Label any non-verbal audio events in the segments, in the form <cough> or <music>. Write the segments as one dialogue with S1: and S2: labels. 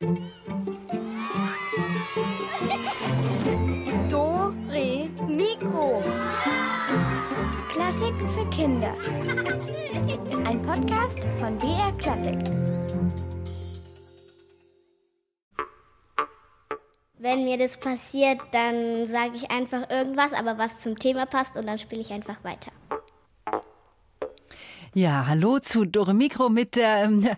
S1: Do, Re, Mikro.
S2: Klassiken für Kinder. Ein Podcast von BR Klassik.
S3: Wenn mir das passiert, dann sage ich einfach irgendwas, aber was zum Thema passt und dann spiele ich einfach weiter.
S4: Ja, hallo zu Dore Mikro mit der. Ähm,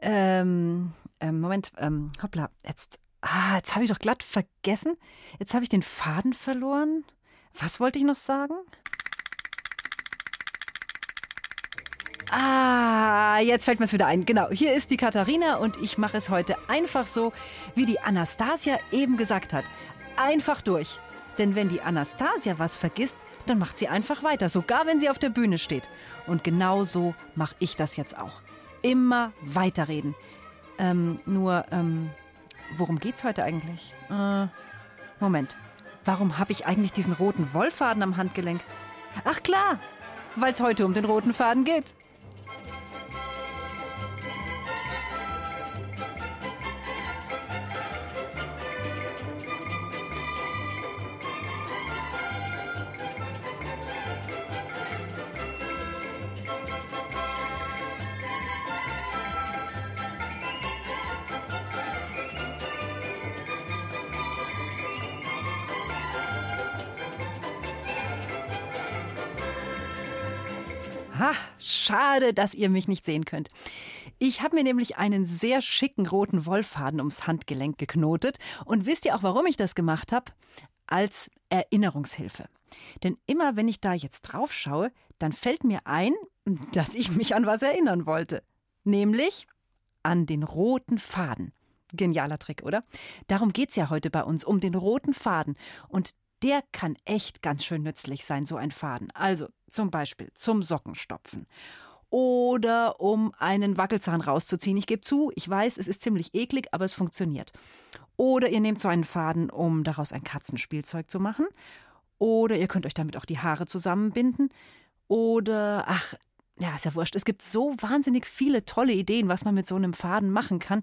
S4: ähm, ähm, Moment, ähm, hoppla, jetzt. Ah, jetzt habe ich doch glatt vergessen. Jetzt habe ich den Faden verloren. Was wollte ich noch sagen? Ah, jetzt fällt mir es wieder ein. Genau, hier ist die Katharina und ich mache es heute einfach so, wie die Anastasia eben gesagt hat. Einfach durch. Denn wenn die Anastasia was vergisst, dann macht sie einfach weiter, sogar wenn sie auf der Bühne steht. Und genau so mache ich das jetzt auch. Immer weiterreden. Ähm, nur, ähm, worum geht's heute eigentlich? Äh, Moment. Warum habe ich eigentlich diesen roten Wollfaden am Handgelenk? Ach klar, weil es heute um den roten Faden geht. Ha, schade, dass ihr mich nicht sehen könnt. Ich habe mir nämlich einen sehr schicken roten Wollfaden ums Handgelenk geknotet. Und wisst ihr auch, warum ich das gemacht habe? Als Erinnerungshilfe. Denn immer wenn ich da jetzt drauf schaue, dann fällt mir ein, dass ich mich an was erinnern wollte. Nämlich an den roten Faden. Genialer Trick, oder? Darum geht's ja heute bei uns, um den roten Faden. Und der kann echt ganz schön nützlich sein, so ein Faden. Also zum Beispiel zum Sockenstopfen. Oder um einen Wackelzahn rauszuziehen. Ich gebe zu, ich weiß, es ist ziemlich eklig, aber es funktioniert. Oder ihr nehmt so einen Faden, um daraus ein Katzenspielzeug zu machen. Oder ihr könnt euch damit auch die Haare zusammenbinden. Oder, ach, ja, ist ja wurscht. Es gibt so wahnsinnig viele tolle Ideen, was man mit so einem Faden machen kann.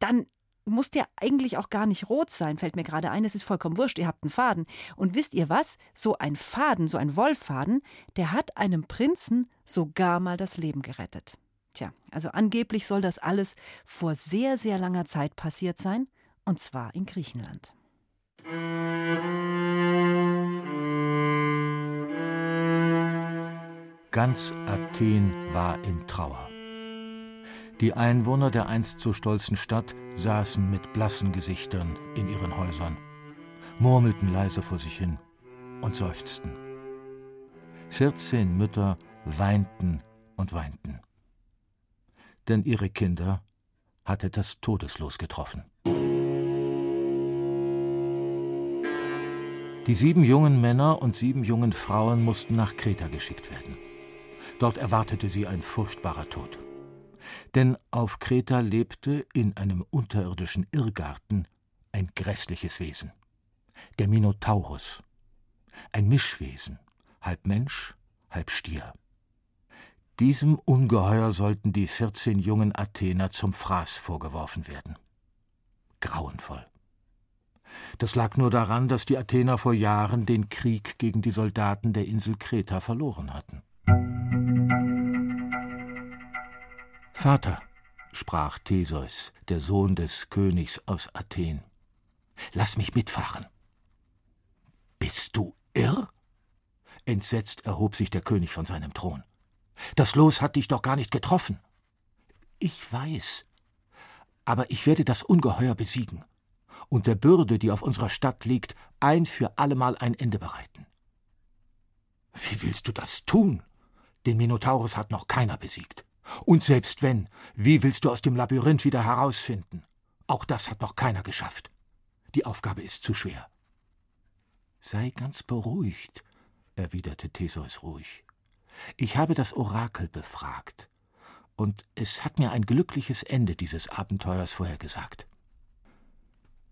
S4: Dann muss der eigentlich auch gar nicht rot sein, fällt mir gerade ein. Es ist vollkommen wurscht, ihr habt einen Faden. Und wisst ihr was? So ein Faden, so ein Wollfaden, der hat einem Prinzen sogar mal das Leben gerettet. Tja, also angeblich soll das alles vor sehr, sehr langer Zeit passiert sein, und zwar in Griechenland.
S5: Ganz Athen war in Trauer. Die Einwohner der einst so stolzen Stadt saßen mit blassen Gesichtern in ihren Häusern, murmelten leise vor sich hin und seufzten. Vierzehn Mütter weinten und weinten. Denn ihre Kinder hatte das Todeslos getroffen. Die sieben jungen Männer und sieben jungen Frauen mussten nach Kreta geschickt werden. Dort erwartete sie ein furchtbarer Tod. Denn auf Kreta lebte in einem unterirdischen Irrgarten ein grässliches Wesen. Der Minotaurus. Ein Mischwesen, halb Mensch, halb Stier. Diesem Ungeheuer sollten die vierzehn jungen Athener zum Fraß vorgeworfen werden. Grauenvoll. Das lag nur daran, dass die Athener vor Jahren den Krieg gegen die Soldaten der Insel Kreta verloren hatten. Vater, sprach Theseus, der Sohn des Königs aus Athen, lass mich mitfahren. Bist du irr? Entsetzt erhob sich der König von seinem Thron. Das Los hat dich doch gar nicht getroffen. Ich weiß, aber ich werde das Ungeheuer besiegen und der Bürde, die auf unserer Stadt liegt, ein für allemal ein Ende bereiten. Wie willst du das tun? Den Minotaurus hat noch keiner besiegt. Und selbst wenn, wie willst du aus dem Labyrinth wieder herausfinden? Auch das hat noch keiner geschafft. Die Aufgabe ist zu schwer. Sei ganz beruhigt, erwiderte Theseus ruhig. Ich habe das Orakel befragt, und es hat mir ein glückliches Ende dieses Abenteuers vorhergesagt.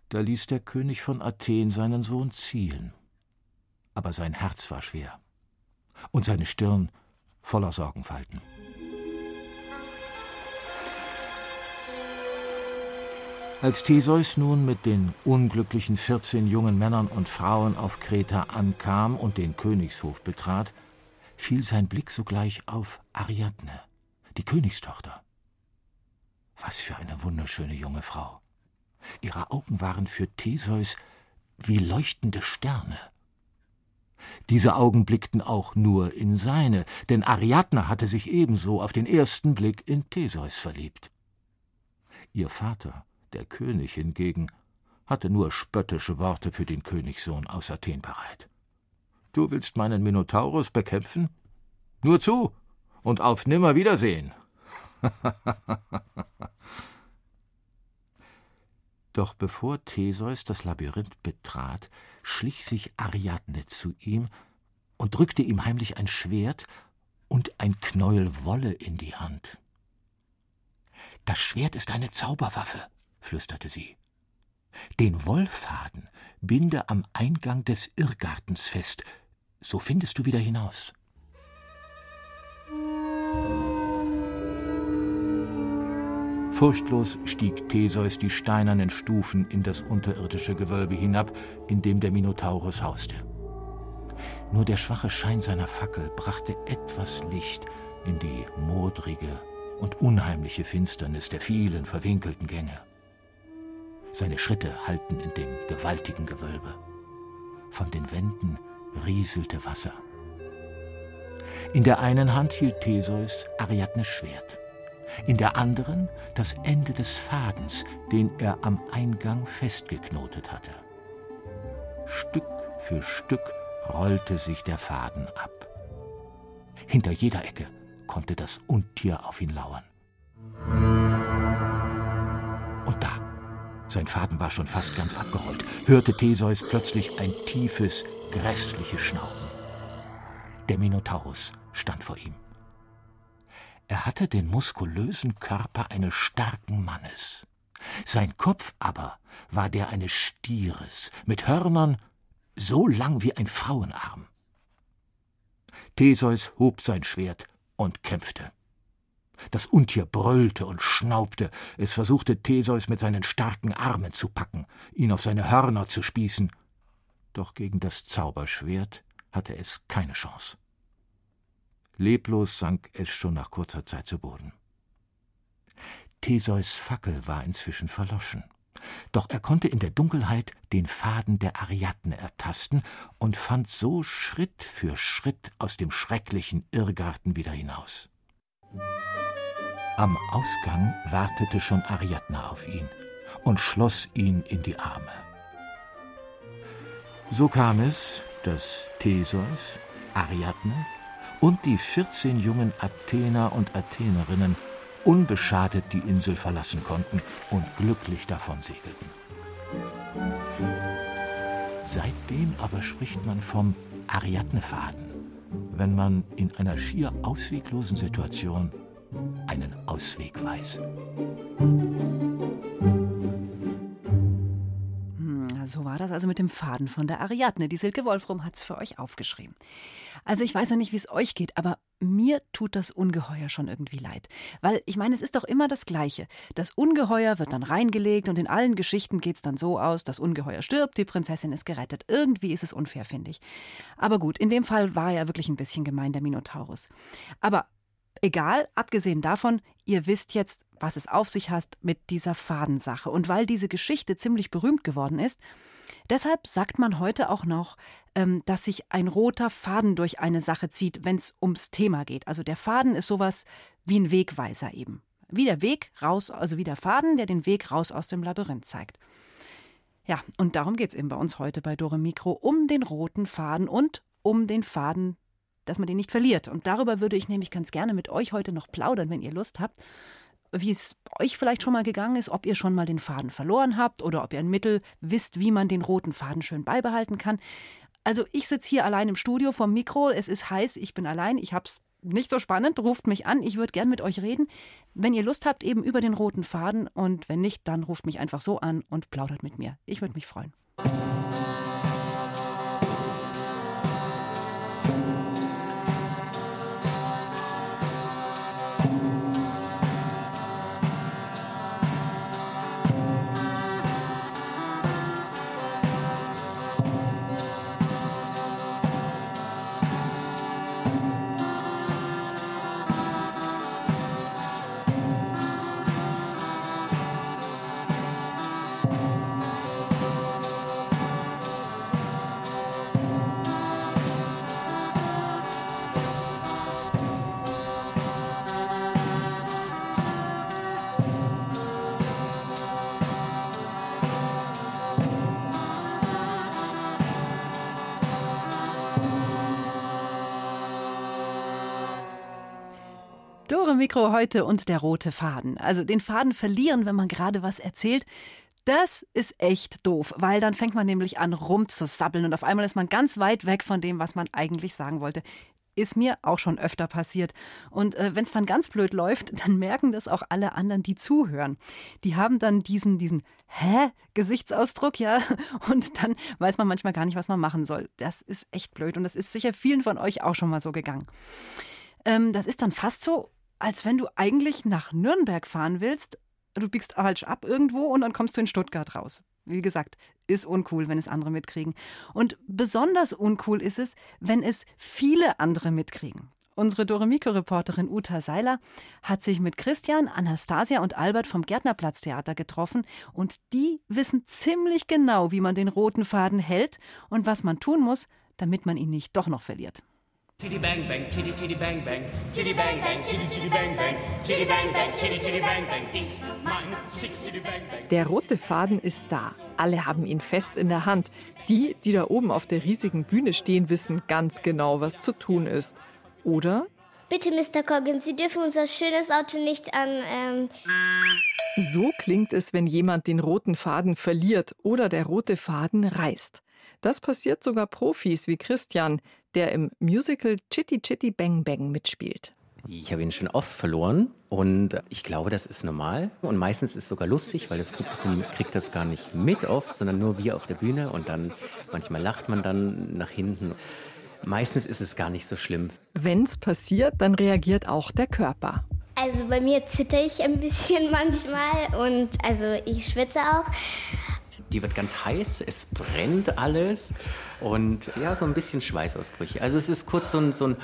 S5: Da ließ der König von Athen seinen Sohn zielen. Aber sein Herz war schwer und seine Stirn voller Sorgenfalten. Als Theseus nun mit den unglücklichen 14 jungen Männern und Frauen auf Kreta ankam und den Königshof betrat, fiel sein Blick sogleich auf Ariadne, die Königstochter. Was für eine wunderschöne junge Frau. Ihre Augen waren für Theseus wie leuchtende Sterne. Diese Augen blickten auch nur in seine, denn Ariadne hatte sich ebenso auf den ersten Blick in Theseus verliebt. Ihr Vater, der König hingegen hatte nur spöttische Worte für den Königssohn aus Athen bereit. Du willst meinen Minotaurus bekämpfen? Nur zu und auf Nimmerwiedersehen. <laughs> Doch bevor Theseus das Labyrinth betrat, schlich sich Ariadne zu ihm und drückte ihm heimlich ein Schwert und ein Knäuel Wolle in die Hand. Das Schwert ist eine Zauberwaffe, flüsterte sie. Den Wollfaden binde am Eingang des Irrgartens fest, so findest du wieder hinaus. Furchtlos stieg Theseus die steinernen Stufen in das unterirdische Gewölbe hinab, in dem der Minotaurus hauste. Nur der schwache Schein seiner Fackel brachte etwas Licht in die modrige und unheimliche Finsternis der vielen verwinkelten Gänge. Seine Schritte hallten in dem gewaltigen Gewölbe. Von den Wänden rieselte Wasser. In der einen Hand hielt Theseus Ariadnes Schwert, in der anderen das Ende des Fadens, den er am Eingang festgeknotet hatte. Stück für Stück rollte sich der Faden ab. Hinter jeder Ecke konnte das Untier auf ihn lauern. Sein Faden war schon fast ganz abgerollt, hörte Theseus plötzlich ein tiefes, grässliches Schnauben. Der Minotaurus stand vor ihm. Er hatte den muskulösen Körper eines starken Mannes. Sein Kopf aber war der eines Stieres mit Hörnern so lang wie ein Frauenarm. Theseus hob sein Schwert und kämpfte. Das Untier brüllte und schnaubte, es versuchte Theseus mit seinen starken Armen zu packen, ihn auf seine Hörner zu spießen, doch gegen das Zauberschwert hatte es keine Chance. Leblos sank es schon nach kurzer Zeit zu Boden. Theseus Fackel war inzwischen verloschen, doch er konnte in der Dunkelheit den Faden der Ariadne ertasten und fand so Schritt für Schritt aus dem schrecklichen Irrgarten wieder hinaus. Am Ausgang wartete schon Ariadne auf ihn und schloss ihn in die Arme. So kam es, dass Theseus, Ariadne und die 14 jungen Athener und Athenerinnen unbeschadet die Insel verlassen konnten und glücklich davon segelten. Seitdem aber spricht man vom Ariadnefaden, wenn man in einer schier ausweglosen Situation einen Ausweg weiß.
S4: So war das also mit dem Faden von der Ariadne. Die Silke Wolfrum hat es für euch aufgeschrieben. Also ich weiß ja nicht, wie es euch geht, aber mir tut das Ungeheuer schon irgendwie leid. Weil ich meine, es ist doch immer das Gleiche. Das Ungeheuer wird dann reingelegt und in allen Geschichten geht es dann so aus, das Ungeheuer stirbt, die Prinzessin ist gerettet. Irgendwie ist es unfair, finde ich. Aber gut, in dem Fall war er wirklich ein bisschen gemein, der Minotaurus. Aber Egal, abgesehen davon, ihr wisst jetzt, was es auf sich hat mit dieser Fadensache. Und weil diese Geschichte ziemlich berühmt geworden ist, deshalb sagt man heute auch noch, ähm, dass sich ein roter Faden durch eine Sache zieht, wenn es ums Thema geht. Also der Faden ist sowas wie ein Wegweiser eben. Wie der Weg raus, also wie der Faden, der den Weg raus aus dem Labyrinth zeigt. Ja, und darum geht es eben bei uns heute bei Dore Mikro um den roten Faden und um den Faden dass man den nicht verliert. Und darüber würde ich nämlich ganz gerne mit euch heute noch plaudern, wenn ihr Lust habt. Wie es euch vielleicht schon mal gegangen ist, ob ihr schon mal den Faden verloren habt oder ob ihr ein Mittel wisst, wie man den roten Faden schön beibehalten kann. Also ich sitze hier allein im Studio vom Mikro, es ist heiß, ich bin allein, ich habe es nicht so spannend, ruft mich an, ich würde gern mit euch reden. Wenn ihr Lust habt, eben über den roten Faden und wenn nicht, dann ruft mich einfach so an und plaudert mit mir. Ich würde mich freuen. Mikro heute und der rote Faden. Also den Faden verlieren, wenn man gerade was erzählt. Das ist echt doof, weil dann fängt man nämlich an rumzusabbeln und auf einmal ist man ganz weit weg von dem, was man eigentlich sagen wollte. Ist mir auch schon öfter passiert. Und äh, wenn es dann ganz blöd läuft, dann merken das auch alle anderen, die zuhören. Die haben dann diesen, diesen Hä-Gesichtsausdruck, ja. <laughs> Und dann weiß man manchmal gar nicht, was man machen soll. Das ist echt blöd. Und das ist sicher vielen von euch auch schon mal so gegangen. Ähm, das ist dann fast so, als wenn du eigentlich nach Nürnberg fahren willst. Du biegst falsch ab irgendwo und dann kommst du in Stuttgart raus. Wie gesagt, ist uncool, wenn es andere mitkriegen. Und besonders uncool ist es, wenn es viele andere mitkriegen. Unsere Doremiko-Reporterin Uta Seiler hat sich mit Christian, Anastasia und Albert vom Gärtnerplatztheater getroffen und die wissen ziemlich genau, wie man den roten Faden hält und was man tun muss, damit man ihn nicht doch noch verliert.
S6: Chitty bang bang, chitty chitty bang bang, chitty bang bang, chitty chitty bang bang, chitty bang bang, chitty chitty bang bang. Ich mein Chick chitty bang bang.
S7: Der rote Faden ist da. Alle haben ihn fest in der Hand. Die, die da oben auf der riesigen Bühne stehen, wissen ganz genau, was zu tun ist. Oder?
S3: Bitte, Mr. Coggins, Sie dürfen unser schönes Auto nicht an. Ähm
S7: So klingt es, wenn jemand den roten Faden verliert oder der rote Faden reißt. Das passiert sogar Profis wie Christian, der im Musical Chitty Chitty Bang Bang mitspielt.
S8: Ich habe ihn schon oft verloren und ich glaube, das ist normal. Und meistens ist es sogar lustig, weil das Publikum kriegt das gar nicht mit oft, sondern nur wir auf der Bühne und dann manchmal lacht man dann nach hinten. Meistens ist es gar nicht so schlimm.
S7: Wenn's passiert, dann reagiert auch der Körper.
S3: Also bei mir zitter ich ein bisschen <laughs> manchmal und also ich schwitze auch.
S8: Die wird ganz heiß, es brennt alles und ja, so ein bisschen Schweißausbrüche. Also es ist kurz so ein, so ein,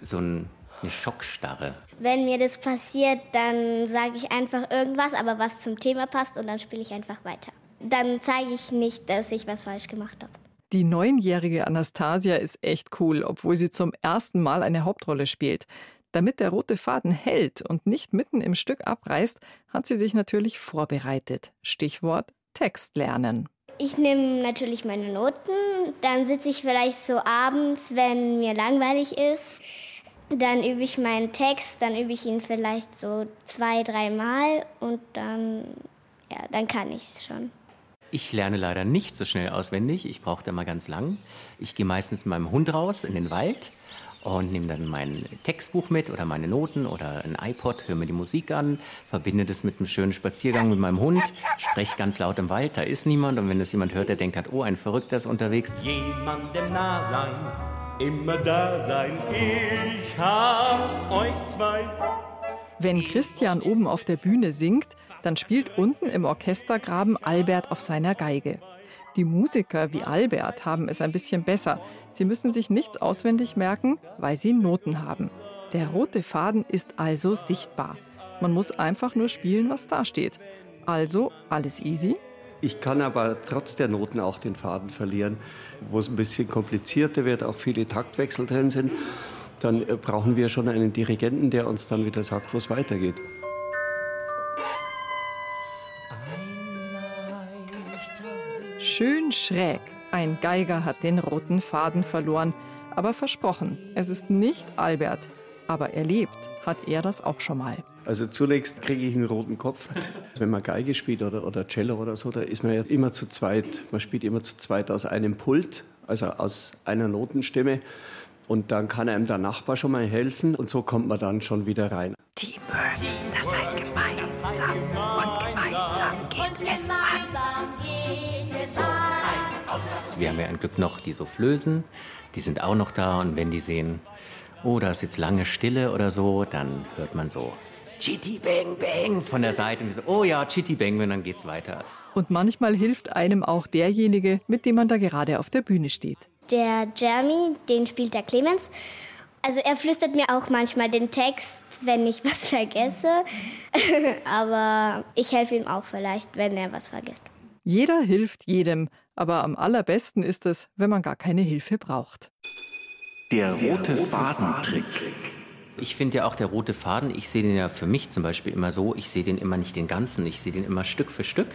S8: so ein eine Schockstarre.
S3: Wenn mir das passiert, dann sage ich einfach irgendwas, aber was zum Thema passt und dann spiele ich einfach weiter. Dann zeige ich nicht, dass ich was falsch gemacht habe.
S7: Die neunjährige Anastasia ist echt cool, obwohl sie zum ersten Mal eine Hauptrolle spielt. Damit der rote Faden hält und nicht mitten im Stück abreißt, hat sie sich natürlich vorbereitet. Stichwort Text lernen.
S3: Ich nehme natürlich meine Noten, dann sitze ich vielleicht so abends, wenn mir langweilig ist. Dann übe ich meinen Text, dann übe ich ihn vielleicht so zwei, dreimal und dann, ja, dann kann ich es schon.
S8: Ich lerne leider nicht so schnell auswendig. Ich brauche da mal ganz lang. Ich gehe meistens mit meinem Hund raus in den Wald und nehme dann mein Textbuch mit oder meine Noten oder ein iPod, höre mir die Musik an, verbinde das mit einem schönen Spaziergang mit meinem Hund, spreche ganz laut im Wald, da ist niemand und wenn das jemand hört, der denkt hat, oh, ein Verrückter ist unterwegs.
S6: Jemandem nah sein, immer da sein. Ich hab euch zwei.
S7: Wenn Christian oben auf der Bühne singt, dann spielt unten im Orchestergraben Albert auf seiner Geige. Die Musiker wie Albert haben es ein bisschen besser. Sie müssen sich nichts auswendig merken, weil sie Noten haben. Der rote Faden ist also sichtbar. Man muss einfach nur spielen, was da steht. Also alles easy.
S9: Ich kann aber trotz der Noten auch den Faden verlieren, wo es ein bisschen komplizierter wird, auch viele Taktwechsel drin sind. Dann äh, brauchen wir schon einen Dirigenten, der uns dann wieder sagt, wo es weitergeht.
S7: Schön schräg. Ein Geiger hat den roten Faden verloren. Aber versprochen, es ist nicht Albert. Aber erlebt hat er das auch schon mal.
S9: Also zunächst kriege ich einen roten Kopf. <laughs> Wenn man Geige spielt oder, oder Cello oder so, da ist man ja immer zu zweit. Man spielt immer zu zweit aus einem Pult, also aus einer Notenstimme. Und dann kann einem der Nachbar schon mal helfen und so kommt man dann schon wieder rein.
S7: Teamwork, das heißt gemeinsam und gemeinsam geht es an.
S8: Wir haben ja ein Glück noch die Soufflösen, die sind auch noch da und wenn die sehen, oh, da ist jetzt lange Stille oder so, dann hört man so Chitty Bang Bang von der Seite und so, oh ja, Chitty Bang, und dann geht's weiter.
S7: Und manchmal hilft einem auch derjenige, mit dem man da gerade auf der Bühne steht.
S3: Der Jeremy, den spielt der Clemens. Also er flüstert mir auch manchmal den Text, wenn ich <laughs> was vergesse. <laughs> Aber ich helfe ihm auch vielleicht, wenn er was vergisst.
S7: Jeder hilft jedem, aber am allerbesten ist es, wenn man gar keine Hilfe braucht.
S5: Der rote Fadentrick.
S8: Ich finde ja auch der rote Faden, ich sehe den ja für mich zum Beispiel immer so, ich sehe den immer nicht den ganzen, ich sehe den immer Stück für Stück.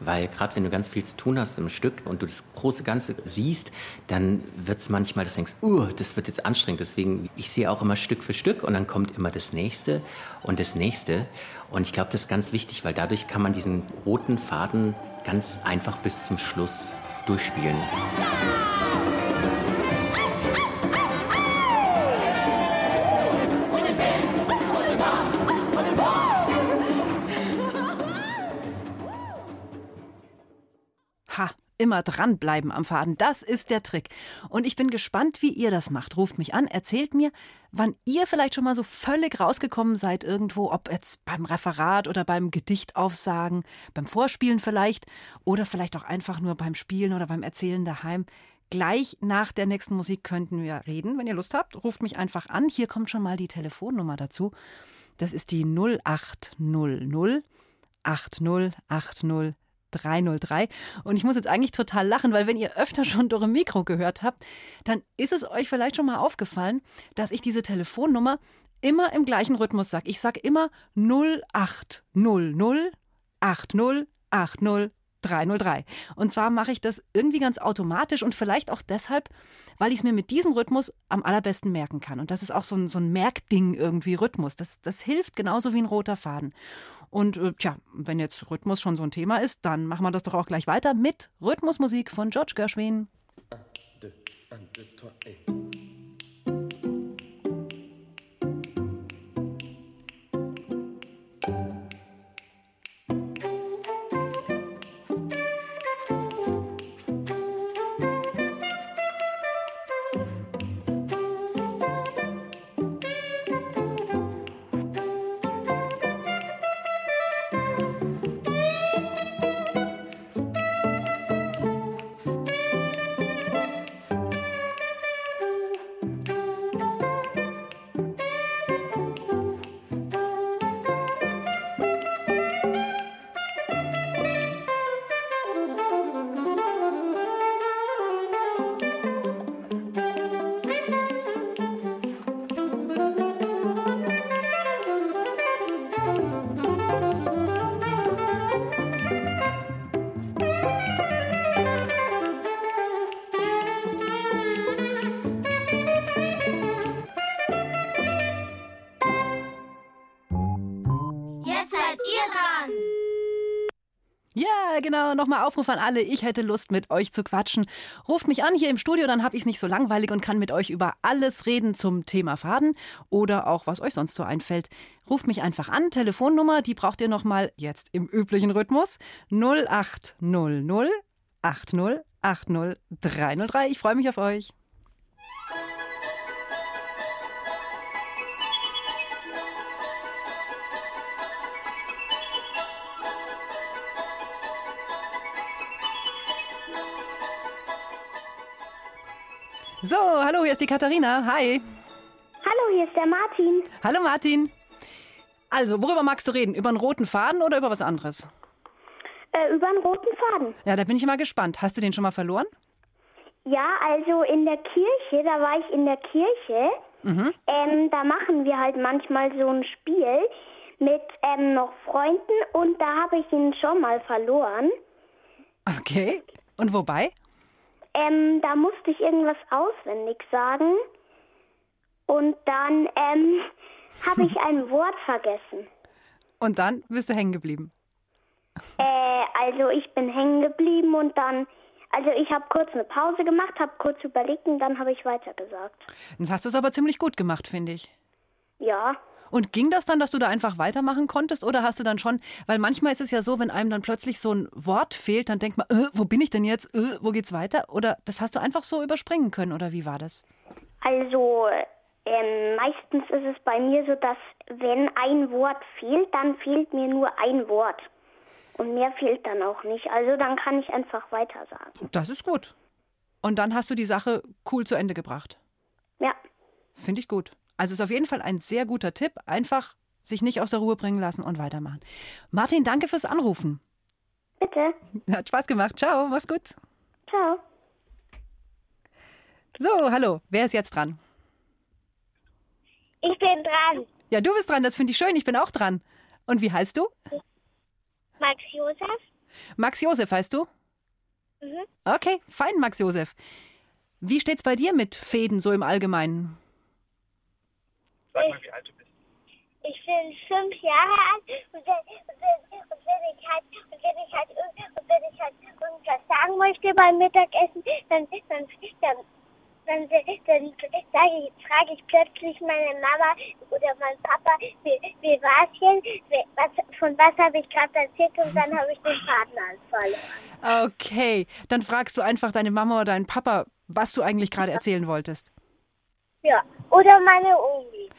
S8: weil gerade wenn du ganz viel zu tun hast im Stück und du das große Ganze siehst, dann wird es manchmal, dass du denkst, uh, das wird jetzt anstrengend. Deswegen, ich sehe auch immer Stück für Stück und dann kommt immer das nächste und das nächste. Und ich glaube, das ist ganz wichtig, weil dadurch kann man diesen roten Faden ganz einfach bis zum Schluss durchspielen.
S4: Immer dranbleiben am Faden, das ist der Trick. Und ich bin gespannt, wie ihr das macht. Ruft mich an, erzählt mir, wann ihr vielleicht schon mal so völlig rausgekommen seid irgendwo, ob jetzt beim Referat oder beim Gedichtaufsagen, beim Vorspielen vielleicht oder vielleicht auch einfach nur beim Spielen oder beim Erzählen daheim. Gleich nach der nächsten Musik könnten wir reden. Wenn ihr Lust habt, ruft mich einfach an. Hier kommt schon mal die Telefonnummer dazu. Das ist die 0800 8080 303. Und ich muss jetzt eigentlich total lachen, weil wenn ihr öfter schon Dore Mikro gehört habt, dann ist es euch vielleicht schon mal aufgefallen, dass ich diese Telefonnummer immer im gleichen Rhythmus sage. Ich sage immer 0800 80 80 303. Und zwar mache ich das irgendwie ganz automatisch und vielleicht auch deshalb, weil ich es mir mit diesem Rhythmus am allerbesten merken kann. Und das ist auch so ein, so ein Merkding irgendwie, Rhythmus. Das, das hilft genauso wie ein roter Faden. Und äh, tja, wenn jetzt Rhythmus schon so ein Thema ist, dann machen wir das doch auch gleich weiter mit Rhythmusmusik von George Gershwin.
S2: Jetzt
S4: Nochmal Aufruf an alle. Ich hätte Lust, mit euch zu quatschen. Ruft mich an hier im Studio, dann habe ich es nicht so langweilig und kann mit euch über alles reden zum Thema Faden oder auch was euch sonst so einfällt. Ruft mich einfach an. Telefonnummer, die braucht ihr nochmal jetzt im üblichen Rhythmus. 0800 80 80 303. Ich freue mich auf euch. So, hallo, hier ist die Katharina. Hi.
S10: Hallo, hier ist der Martin.
S4: Hallo Martin. Also, worüber magst du reden? Über einen roten Faden oder über was anderes?
S10: Äh, über einen roten Faden.
S4: Ja, da bin ich mal gespannt. Hast du den schon mal verloren?
S10: Ja, also in der Kirche, da war ich in der Kirche. Ähm, da machen wir halt manchmal so ein Spiel mit ähm, noch Freunden und da habe ich ihn schon mal verloren.
S4: Okay. Und wobei?
S10: Ähm, da musste ich irgendwas auswendig sagen und dann ähm, <laughs> habe ich ein Wort vergessen.
S4: Und dann bist du hängen geblieben.
S10: Äh, also ich bin hängen geblieben und dann, also ich habe kurz eine Pause gemacht, habe kurz überlegt und dann habe ich weitergesagt.
S4: Jetzt hast du es aber ziemlich gut gemacht, finde ich.
S10: Ja.
S4: Und ging das dann, dass du da einfach weitermachen konntest? Oder hast du dann schon, weil manchmal ist es ja so, wenn einem dann plötzlich so ein Wort fehlt, dann denkt man, äh, wo bin ich denn jetzt? Äh, wo geht's weiter? Oder das hast du einfach so überspringen können, oder wie war das?
S10: Also ähm, meistens ist es bei mir so, dass wenn ein Wort fehlt, dann fehlt mir nur ein Wort. Und mehr fehlt dann auch nicht. Also dann kann ich einfach weiter sagen.
S4: Das ist gut. Und dann hast du die Sache cool zu Ende gebracht.
S10: Ja.
S4: Finde ich gut. Also ist auf jeden Fall ein sehr guter Tipp. Einfach sich nicht aus der Ruhe bringen lassen und weitermachen. Martin, danke fürs Anrufen.
S10: Bitte.
S4: Hat Spaß gemacht. Ciao, mach's gut.
S10: Ciao.
S4: So, hallo. Wer ist jetzt dran?
S10: Ich bin dran.
S4: Ja, du bist dran. Das finde ich schön. Ich bin auch dran. Und wie heißt du?
S10: Max Josef.
S4: Max Josef heißt du? Mhm. Okay, fein, Max Josef. Wie steht's bei dir mit Fäden so im Allgemeinen?
S11: Sag mal, wie alt du bist.
S12: Ich bin fünf Jahre alt und wenn, und wenn, und wenn ich halt und wenn ich halt und wenn ich halt irgendwas sagen möchte beim Mittagessen, dann dann dann dann, dann sage ich, frage ich plötzlich meine Mama oder meinen Papa, wie, wie war es jetzt? Was, von was habe ich gerade erzählt und dann habe ich den Faden verloren.
S4: Okay, dann fragst du einfach deine Mama oder deinen Papa, was du eigentlich gerade erzählen wolltest.
S12: Ja, oder meine Omi.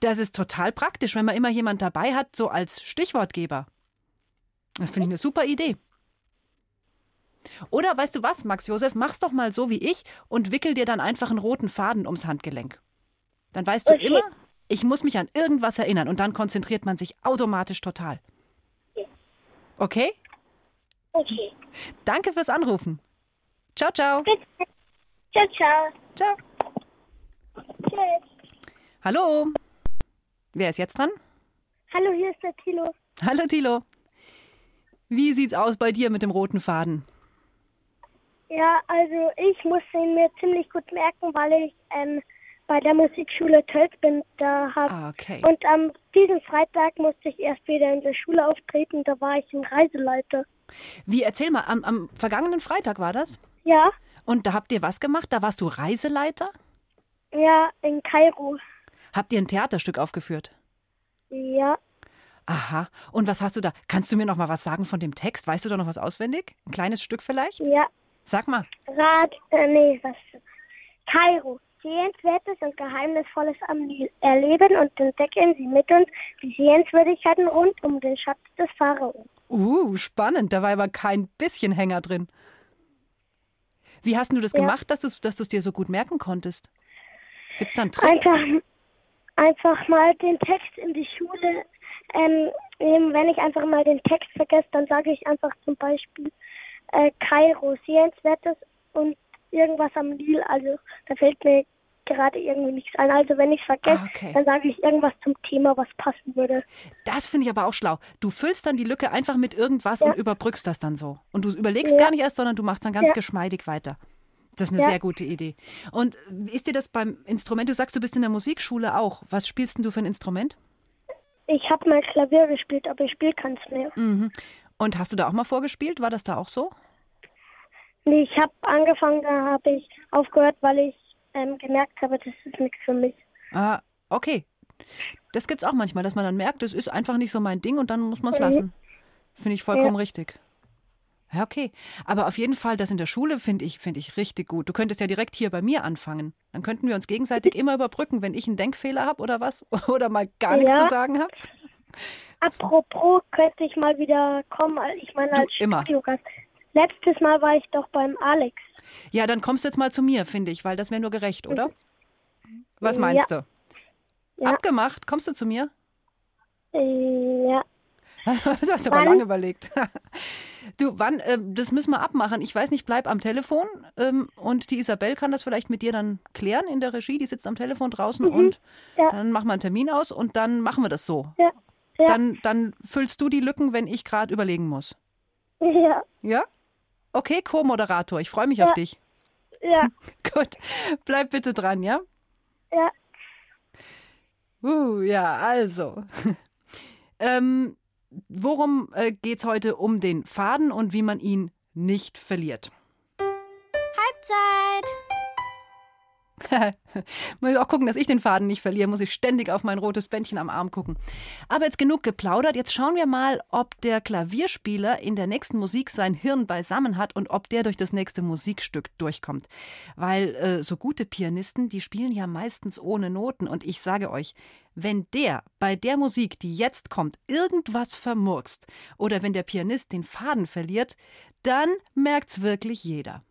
S4: Das ist total praktisch, wenn man immer jemand dabei hat, so als Stichwortgeber. Das finde ich eine super Idee. Oder weißt du was, Max Josef, mach's doch mal so wie ich und wickel dir dann einfach einen roten Faden ums Handgelenk. Dann weißt du okay. immer, ich muss mich an irgendwas erinnern und dann konzentriert man sich automatisch total. Okay?
S12: Okay.
S4: Danke fürs Anrufen. Ciao, ciao.
S12: Ciao, ciao.
S4: Ciao.
S12: Tschüss.
S4: Hallo. Wer ist jetzt dran?
S12: Hallo, hier ist der Tilo.
S4: Hallo, Tilo. Wie sieht's aus bei dir mit dem roten Faden?
S12: Ja, also ich muss ihn mir ziemlich gut merken, weil ich ähm, bei der Musikschule Tölz bin. Da hab,
S4: ah, okay.
S12: Und am diesem Freitag musste ich erst wieder in der Schule auftreten. Da war ich ein Reiseleiter.
S4: Wie, erzähl mal, am, am vergangenen Freitag war das?
S12: Ja.
S4: Und da habt ihr was gemacht? Da warst du Reiseleiter?
S12: Ja, in Kairo.
S4: Habt ihr ein Theaterstück aufgeführt?
S12: Ja.
S4: Aha. Und was hast du da? Kannst du mir noch mal was sagen von dem Text? Weißt du da noch was auswendig? Ein kleines Stück vielleicht?
S12: Ja.
S4: Sag mal.
S12: Rad, äh, nee, was? Kairo. Sehenswertes und Geheimnisvolles am erleben und entdecken Sie mit uns die Sehenswürdigkeiten rund um den Schatz des Pharao.
S4: Uh, spannend. Da war aber kein bisschen Hänger drin. Wie hast du das ja. gemacht, dass du es dass dir so gut merken konntest? Gibt es da einen Trick?
S12: Einfach, einfach mal den Text in die Schule ähm, wenn ich einfach mal den Text vergesse, dann sage ich einfach zum Beispiel äh, Kairo, sehenswertes und irgendwas am Nil. Also da fällt mir gerade irgendwie nichts ein. Also wenn ich es vergesse, ah, okay. dann sage ich irgendwas zum Thema, was passen würde.
S4: Das finde ich aber auch schlau. Du füllst dann die Lücke einfach mit irgendwas ja. und überbrückst das dann so. Und du überlegst ja. gar nicht erst, sondern du machst dann ganz ja. geschmeidig weiter. Das ist eine sehr gute Idee. Und ist dir das beim Instrument, du sagst, du bist in der Musikschule auch. Was spielst denn du für ein Instrument?
S12: Ich habe mal Klavier gespielt, aber ich spiele keins mehr.
S4: Mhm. Und hast du da auch mal vorgespielt? War das da auch so?
S12: Nee, ich habe angefangen, da habe ich aufgehört, weil ich ähm, gemerkt habe, das ist nichts für mich.
S4: Ah, okay. Das gibt es auch manchmal, dass man dann merkt, das ist einfach nicht so mein Ding und dann muss man es mhm. lassen. Finde ich vollkommen ja. richtig. Ja, okay. Aber auf jeden Fall, das in der Schule finde ich, find ich richtig gut. Du könntest ja direkt hier bei mir anfangen. Dann könnten wir uns gegenseitig <laughs> immer überbrücken, wenn ich einen Denkfehler habe oder was. <laughs> Oder mal gar nichts zu sagen habe.
S12: Apropos, könnte ich mal wieder kommen. Ich meine, als
S4: du, immer.
S12: Studiogast. Letztes Mal war ich doch beim Alex.
S4: Ja, dann kommst du jetzt mal zu mir, finde ich, weil das wäre nur gerecht, oder? Was meinst ja. du? Ja. Abgemacht, kommst du zu mir?
S12: Ja. <laughs>
S4: du hast aber lange überlegt. <laughs> Du, wann, äh, das müssen wir abmachen. Ich weiß nicht, bleib am Telefon ähm, und die Isabel kann das vielleicht mit dir dann klären in der Regie. Die sitzt am Telefon draußen mhm. und ja. dann machen wir einen Termin aus und dann machen wir das so.
S12: Ja. Ja.
S4: Dann, dann füllst du die Lücken, wenn ich gerade überlegen muss.
S12: Ja.
S4: Ja? Okay, Co-Moderator, ich freue mich auf dich.
S12: Ja. <laughs>
S4: Gut, bleib bitte dran, ja?
S12: Ja.
S4: Uh, ja, also. ähm, worum äh, geht es heute um den Faden und wie man ihn nicht verliert?
S2: Halbzeit! <laughs>
S4: muss ich auch gucken, dass ich den Faden nicht verliere, muss ich ständig auf mein rotes Bändchen am Arm gucken. Aber jetzt genug geplaudert, jetzt schauen wir mal, ob der Klavierspieler in der nächsten Musik sein Hirn beisammen hat und ob der durch das nächste Musikstück durchkommt. Weil äh, so gute Pianisten, die spielen ja meistens ohne Noten und ich sage euch, wenn der bei der Musik, die jetzt kommt, irgendwas vermurkst oder wenn der Pianist den Faden verliert, dann merkt's wirklich jeder.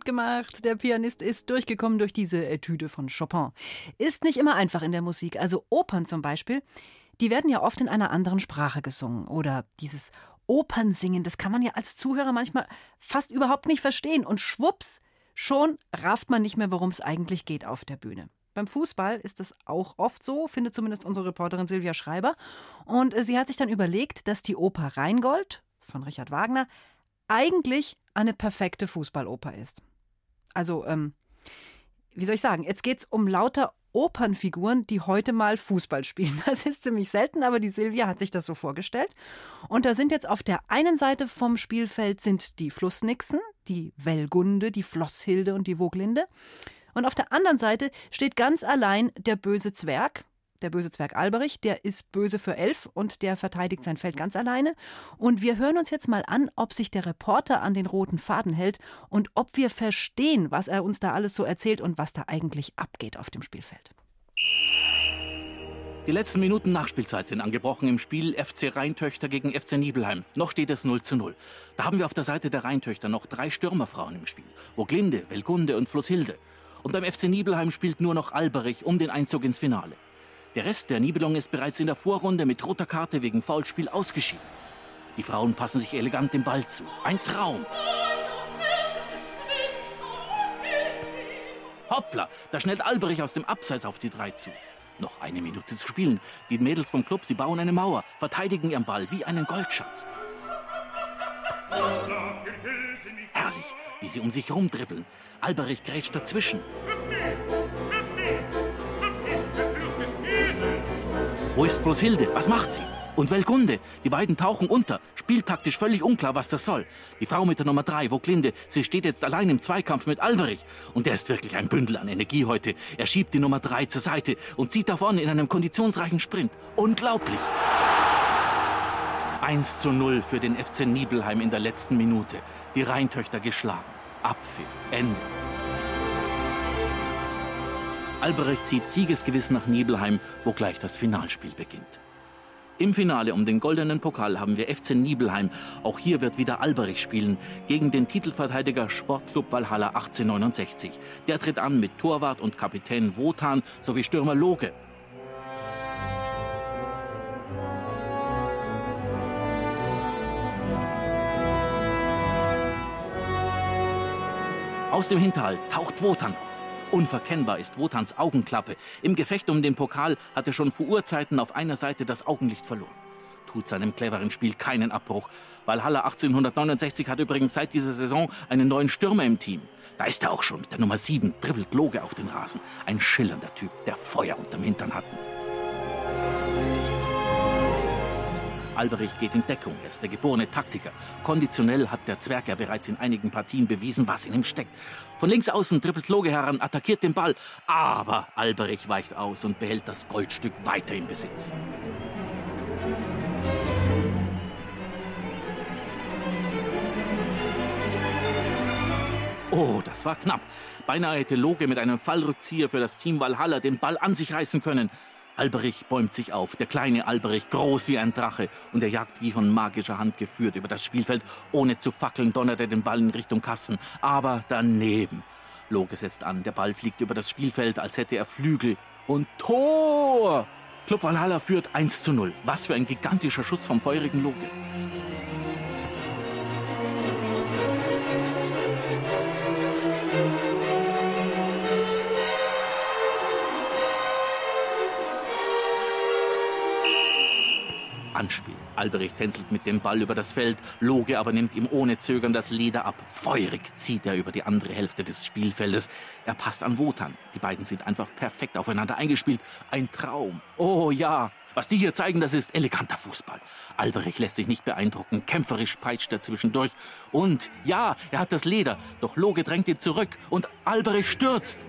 S4: Gut gemacht. Der Pianist ist durchgekommen durch diese Etüde von Chopin. Ist nicht immer einfach in der Musik. Also Opern zum Beispiel, die werden ja oft in einer anderen Sprache gesungen. Oder dieses Opernsingen, das kann man ja als Zuhörer manchmal fast überhaupt nicht verstehen. Und schwupps, schon rafft man nicht mehr, worum es eigentlich geht auf der Bühne. Beim Fußball ist das auch oft so, findet zumindest unsere Reporterin Silvia Schreiber. Und äh, sie hat sich dann überlegt, dass die Oper Rheingold von Richard Wagner eigentlich eine perfekte Fußballoper ist. Also, ähm, wie soll ich sagen, jetzt geht es um lauter Opernfiguren, die heute mal Fußball spielen. <laughs> Das ist ziemlich selten, aber die Silvia hat sich das so vorgestellt. Und da sind jetzt auf der einen Seite vom Spielfeld sind die Flussnixen, die Wellgunde, die Flosshilde und die Woglinde. Und auf der anderen Seite steht ganz allein der böse Zwerg, der böse Zwerg Alberich, der ist böse für elf und der verteidigt sein Feld ganz alleine. Und wir hören uns jetzt mal an, ob sich der Reporter an den roten Faden hält und ob wir verstehen, was er uns da alles so erzählt und was da eigentlich abgeht auf dem Spielfeld.
S13: Die letzten Minuten Nachspielzeit sind angebrochen im Spiel FC Rheintöchter gegen FC Nibelheim. Noch steht es 0 zu 0. Da haben wir auf der Seite der Rheintöchter noch drei Stürmerfrauen im Spiel. Woglinde, Welgunde und Flusshilde. Und beim FC Nibelheim spielt nur noch Alberich um den Einzug ins Finale. Der Rest der Nibelung ist bereits in der Vorrunde mit roter Karte wegen Foulspiel ausgeschieden. Die Frauen passen sich elegant dem Ball zu. Ein Traum. Hoppla, da schnellt Alberich aus dem Abseits auf die drei zu. Noch eine Minute zu spielen. Die Mädels vom Club, sie bauen eine Mauer, verteidigen ihren Ball wie einen Goldschatz. Herrlich, wie sie um sich rumdribbeln. Alberich grätscht dazwischen. Wo ist Floshilde? Was macht sie? Und Welgunde? Die beiden tauchen unter. Spieltaktisch völlig unklar, was das soll. Die Frau mit der Nummer drei, Woglinde, sie steht jetzt allein im Zweikampf mit Alberich. Und der ist wirklich ein Bündel an Energie heute. Er schiebt die Nummer drei zur Seite und zieht davon in einem konditionsreichen Sprint. Unglaublich! 1 zu 0 für den FC Nibelheim in der letzten Minute. Die Rheintöchter geschlagen. Abpfiff. Ende. Alberich zieht siegesgewiss nach Nibelheim, wo gleich das Finalspiel beginnt. Im Finale um den goldenen Pokal haben wir FC Nibelheim. Auch hier wird wieder Alberich spielen gegen den Titelverteidiger Sportclub Valhalla 1869. Der tritt an mit Torwart und Kapitän Wotan sowie Stürmer Loge. Aus dem Hinterhalt taucht Wotan auf. Unverkennbar ist Wotans Augenklappe. Im Gefecht um den Pokal hat er schon vor Urzeiten auf einer Seite das Augenlicht verloren. Tut seinem cleveren Spiel keinen Abbruch. Valhalla 1869 hat übrigens seit dieser Saison einen neuen Stürmer im Team. Da ist er auch schon mit der Nummer 7, dribbelt Loge auf den Rasen. Ein schillernder Typ, der Feuer unterm Hintern hat. Alberich geht in Deckung. Er ist der geborene Taktiker. Konditionell hat der Zwerg ja bereits in einigen Partien bewiesen, was in ihm steckt. Von links außen trippelt Loge heran, attackiert den Ball. Aber Alberich weicht aus und behält das Goldstück weiter im Besitz. Oh, das war knapp. Beinahe hätte Loge mit einem Fallrückzieher für das Team Valhalla den Ball an sich reißen können. Alberich bäumt sich auf, der kleine Alberich, groß wie ein Drache, und er jagt wie von magischer Hand geführt über das Spielfeld. Ohne zu fackeln donnert er den Ball in Richtung Kassen, aber daneben. Loge setzt an, der Ball fliegt über das Spielfeld, als hätte er Flügel. Und Tor! Club Valhalla führt 1 zu 0. Was für ein gigantischer Schuss vom feurigen Loge. Anspiel. Alberich tänzelt mit dem Ball über das Feld, Loge aber nimmt ihm ohne Zögern das Leder ab. Feurig zieht er über die andere Hälfte des Spielfeldes. Er passt an Wotan. Die beiden sind einfach perfekt aufeinander eingespielt. Ein Traum. Oh ja, was die hier zeigen, das ist eleganter Fußball. Alberich lässt sich nicht beeindrucken. Kämpferisch peitscht er zwischendurch. Und ja, er hat das Leder. Doch Loge drängt ihn zurück und Alberich stürzt.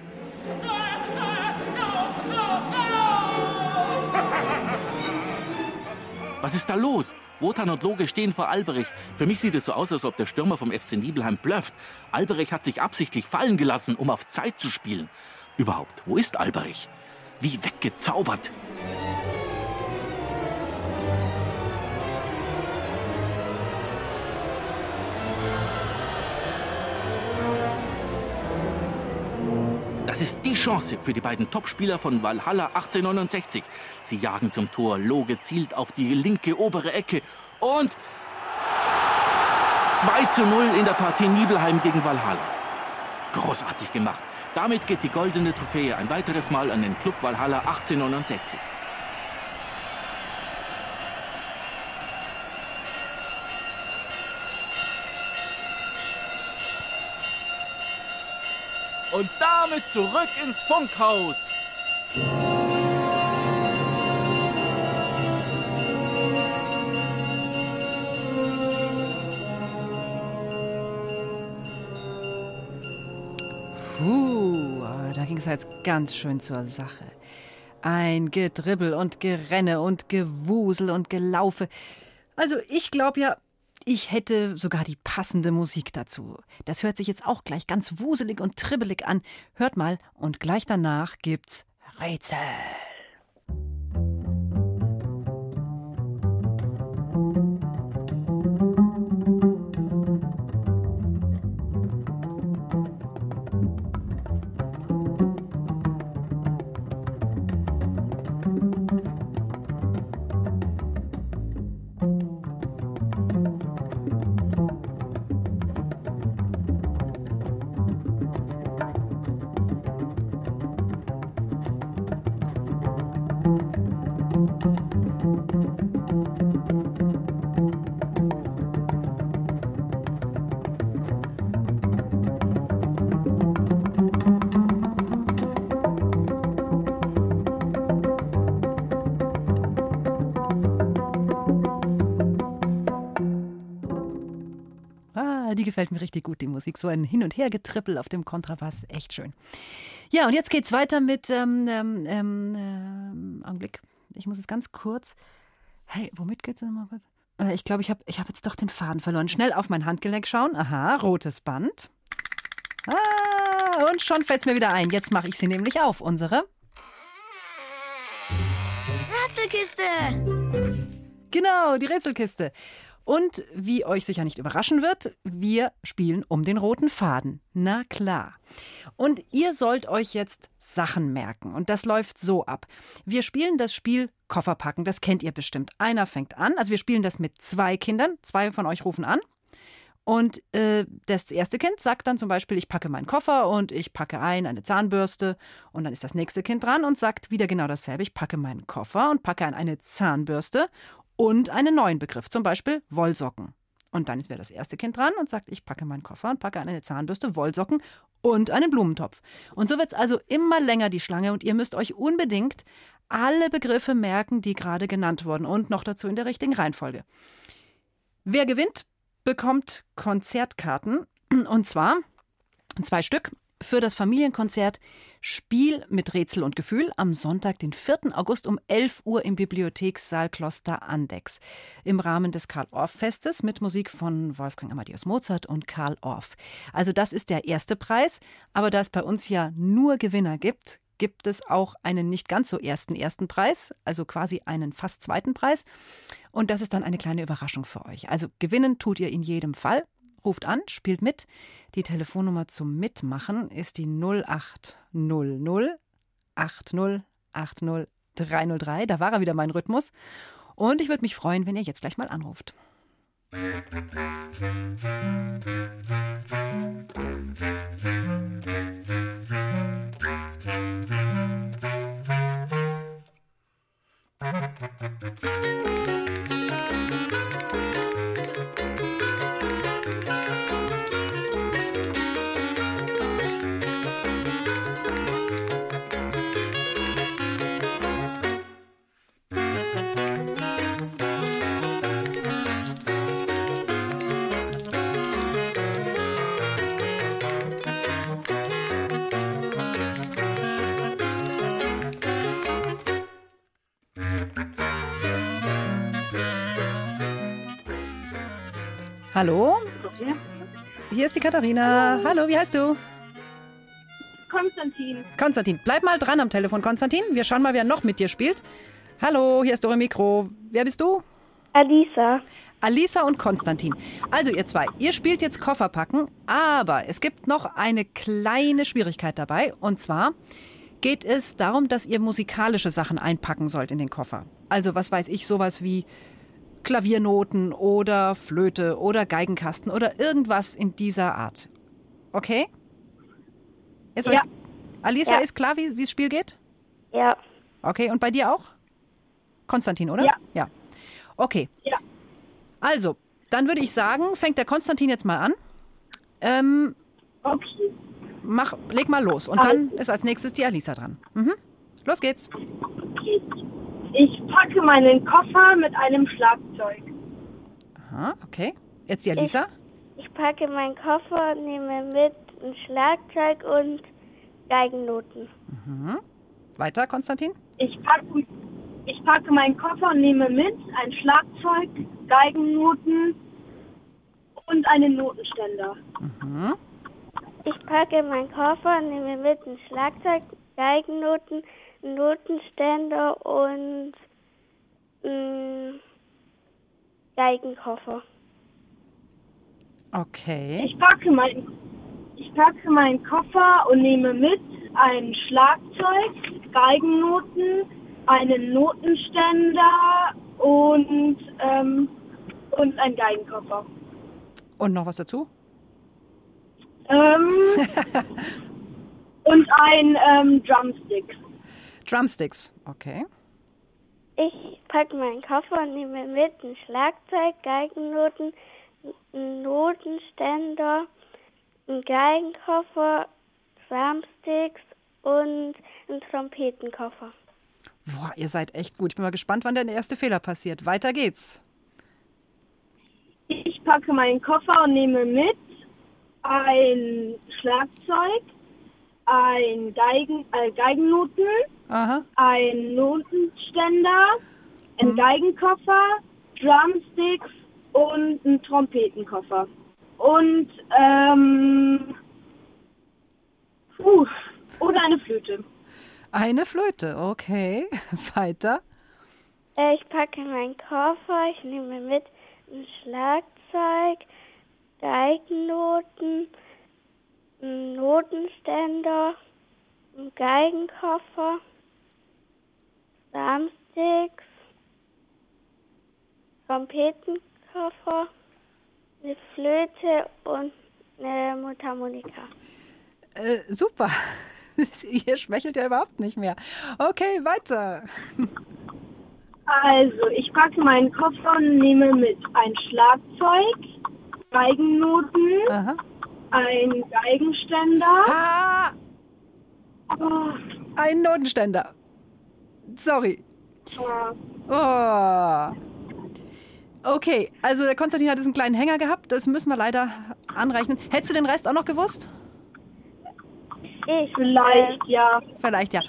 S13: Was ist da los? Wotan und Loge stehen vor Alberich. Für mich sieht es so aus, als ob der Stürmer vom FC Nibelheim blufft. Alberich hat sich absichtlich fallen gelassen, um auf Zeit zu spielen. Überhaupt, wo ist Alberich? Wie weggezaubert. Das ist die Chance für die beiden Topspieler von Valhalla 1869. Sie jagen zum Tor. Loge zielt auf die linke obere Ecke und 2 zu 0 in der Partie Nibelheim gegen Valhalla. Großartig gemacht. Damit geht die goldene Trophäe ein weiteres Mal an den Club Valhalla 1869. Und damit zurück ins Funkhaus.
S4: Puh, da ging es jetzt ganz schön zur Sache. Ein Gedribbel und Gerenne und Gewusel und Gelaufe. Also ich glaube ja, ich hätte sogar die passende Musik dazu. Das hört sich jetzt auch gleich ganz wuselig und tribbelig an. Hört mal, und gleich danach gibt's Rätsel. Gefällt mir richtig gut, die Musik. So ein Hin- und Hergetrippel auf dem Kontrabass. Echt schön. Ja, und jetzt geht's weiter mit ähm, ähm, ähm, Augenblick. Ich muss es ganz kurz. Hey, womit geht's denn mal kurz? Äh, ich glaube, ich habe ich hab jetzt doch den Faden verloren. Schnell auf mein Handgelenk schauen. Aha, rotes Band. Ah, und schon fällt's mir wieder ein. Jetzt mache ich sie nämlich auf. Unsere.
S1: Rätselkiste!
S4: Genau, die Rätselkiste. Und wie euch sicher nicht überraschen wird, wir spielen um den roten Faden. Na klar. Und ihr sollt euch jetzt Sachen merken. Und das läuft so ab. Wir spielen das Spiel Kofferpacken. Das kennt ihr bestimmt. Einer fängt an. Also wir spielen das mit zwei Kindern. Zwei von euch rufen an. Und äh, das erste Kind sagt dann zum Beispiel, ich packe meinen Koffer und ich packe ein eine Zahnbürste. Und dann ist das nächste Kind dran und sagt wieder genau dasselbe. Ich packe meinen Koffer und packe ein eine Zahnbürste und einen neuen Begriff, zum Beispiel Wollsocken. Und dann wäre das erste Kind dran und sagt, ich packe meinen Koffer und packe eine Zahnbürste, Wollsocken und einen Blumentopf. Und so wird es also immer länger die Schlange und ihr müsst euch unbedingt alle Begriffe merken, die gerade genannt wurden und noch dazu in der richtigen Reihenfolge. Wer gewinnt, bekommt Konzertkarten und zwar zwei Stück für das Familienkonzert Spiel mit Rätsel und Gefühl am Sonntag, den 4. August um 11 Uhr im Bibliothekssaal Kloster Andex. Im Rahmen des Karl-Orff-Festes mit Musik von Wolfgang Amadeus Mozart und Karl Orff. Also das ist der erste Preis, aber da es bei uns ja nur Gewinner gibt, gibt es auch einen nicht ganz so ersten ersten Preis, also quasi einen fast zweiten Preis. Und das ist dann eine kleine Überraschung für euch. Also gewinnen tut ihr in jedem Fall. Ruft an, spielt mit. Die Telefonnummer zum Mitmachen ist die 0800 80 80 303. Da war er wieder mein Rhythmus. Und ich würde mich freuen, wenn ihr jetzt gleich mal anruft. <laughs> Hallo? Hier ist die Katharina. Hallo, wie heißt du?
S14: Konstantin.
S4: Konstantin, bleib mal dran am Telefon, Konstantin. Wir schauen mal, wer noch mit dir spielt. Hallo, hier ist Dore Mikro. Wer bist du?
S14: Alisa.
S4: Alisa und Konstantin. Also ihr zwei, ihr spielt jetzt Koffer packen, aber es gibt noch eine kleine Schwierigkeit dabei. Und zwar geht es darum, dass ihr musikalische Sachen einpacken sollt in den Koffer. Also was weiß ich, sowas wie Klaviernoten oder Flöte oder Geigenkasten oder irgendwas in dieser Art. Okay? Ist
S15: Ja.
S4: euch, Alisa,
S15: Ja.
S4: ist klar, wie das Spiel geht?
S15: Ja.
S4: Okay, und bei dir auch? Konstantin, oder?
S15: Ja.
S4: Ja. Okay.
S15: Ja.
S4: Also, dann würde ich sagen, fängt der Konstantin jetzt mal an. Ähm,
S15: okay.
S4: Mach, leg mal los. Und dann ist als nächstes die Alisa dran. Mhm. Los geht's.
S14: Ich packe meinen Koffer mit einem Schlagzeug.
S4: Aha, okay. Jetzt die Alisa.
S15: Ich packe meinen Koffer und nehme mit ein Schlagzeug und Geigennoten.
S4: Mhm. Weiter, Konstantin.
S14: Ich packe, ich packe meinen Koffer und nehme mit ein Schlagzeug, Geigennoten und einen Notenständer.
S4: Mhm.
S15: Ich packe meinen Koffer und nehme mit ein Schlagzeug, Geigennoten, Notenständer und einen Geigenkoffer.
S4: Okay.
S14: Ich packe, mein, ich packe meinen Koffer und nehme mit ein Schlagzeug, Geigennoten, einen Notenständer und, ähm, und einen Geigenkoffer.
S4: Und noch was dazu?
S14: Ähm, <laughs> und ein ähm, Drumstick.
S4: Drumsticks. Okay.
S15: Ich packe meinen Koffer und nehme mit ein Schlagzeug, Geigennoten, einen Notenständer, einen Geigenkoffer, Drumsticks und einen Trompetenkoffer.
S4: Boah, ihr seid echt gut. Ich bin mal gespannt, wann der erste Fehler passiert. Weiter geht's.
S14: Ich packe meinen Koffer und nehme mit ein Schlagzeug, ein Geigen, äh, Geigennoten,
S4: Aha.
S14: ein Notenständer, ein Geigenkoffer, Drumsticks und einen Trompetenkoffer. Und, ähm, puh, oder eine Flöte. <laughs>
S4: Eine Flöte. Okay. <laughs> Weiter.
S15: Ich packe meinen Koffer, ich nehme mit ein Schlagzeug, Geigennoten, einen Notenständer, einen Geigenkoffer, Drumsticks, Trompetenkoffer, eine Flöte und eine Mundharmonika.
S4: Äh, super. <laughs> Ihr schwächelt ja überhaupt nicht mehr. Okay, weiter.
S14: Also, ich packe meinen Koffer und nehme mit ein Schlagzeug, Geigennoten, ein Geigenständer.
S4: Ah!
S14: Oh,
S4: Ein Notenständer. Sorry.
S14: ah.
S4: Oh. Okay, also der Konstantin hat einen kleinen Hänger gehabt. Das müssen wir leider anrechnen. Hättest du den Rest auch noch gewusst?
S15: Ich
S14: Vielleicht, ja.
S4: Vielleicht ja.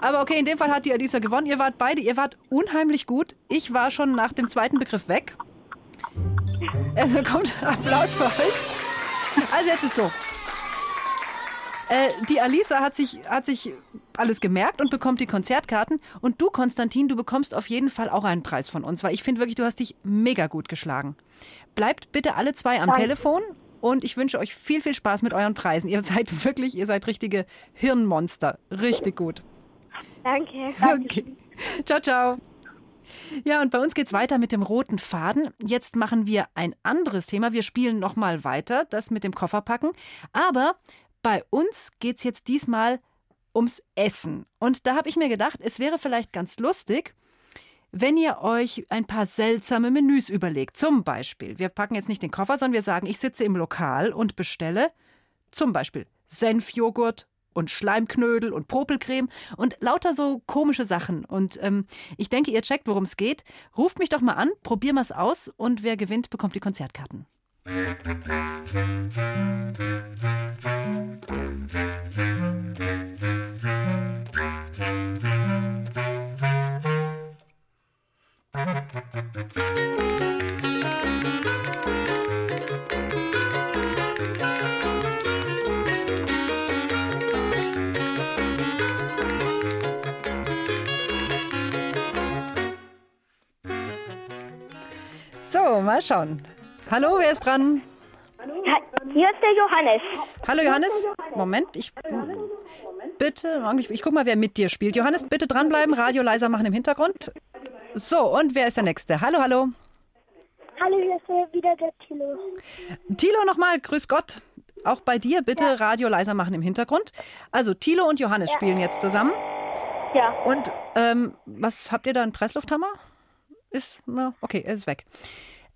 S4: Aber okay, in dem Fall hat die Alisa gewonnen. Ihr wart beide, ihr wart unheimlich gut. Ich war schon nach dem zweiten Begriff weg. Also kommt Applaus für euch. Also jetzt ist so. Äh, die Alisa hat sich, hat sich alles gemerkt und bekommt die Konzertkarten. Und du, Konstantin, du bekommst auf jeden Fall auch einen Preis von uns, weil ich finde wirklich, du hast dich mega gut geschlagen. Bleibt bitte alle zwei am
S15: Danke.
S4: Telefon und ich wünsche euch viel, viel Spaß mit euren Preisen. Ihr seid <laughs> wirklich, ihr seid richtige Hirnmonster. Richtig gut.
S15: Danke.
S4: Okay. Ciao, ciao. Ja, und bei uns geht's weiter mit dem roten Faden. Jetzt machen wir ein anderes Thema. Wir spielen noch mal weiter, das mit dem Kofferpacken. Aber bei uns geht's jetzt diesmal ums Essen. Und da habe ich mir gedacht, es wäre vielleicht ganz lustig, wenn ihr euch ein paar seltsame Menüs überlegt. Zum Beispiel, wir packen jetzt nicht den Koffer, sondern wir sagen, ich sitze im Lokal und bestelle zum Beispiel Senfjoghurt und Schleimknödel und Popelcreme und lauter so komische Sachen. Und ähm, ich denke, ihr checkt, worum es geht. Ruft mich doch mal an, probier mal's aus und wer gewinnt, bekommt die Konzertkarten. Musik So, mal schauen. Hallo, wer ist dran?
S12: Hier ist der Johannes.
S4: Hallo Johannes. Moment, ich bitte, ich, ich guck mal, wer mit dir spielt. Johannes, bitte dranbleiben, Radio leiser machen im Hintergrund. So, und wer ist der Nächste? Hallo, hallo.
S12: Hallo, hier ist wieder der Tilo.
S4: Tilo nochmal, grüß Gott. Auch bei dir bitte Radio leiser machen im Hintergrund. Also Tilo und Johannes spielen jetzt zusammen.
S12: Ja.
S4: Und ähm, was habt ihr da, einen Presslufthammer? Ist, na, okay, er ist weg.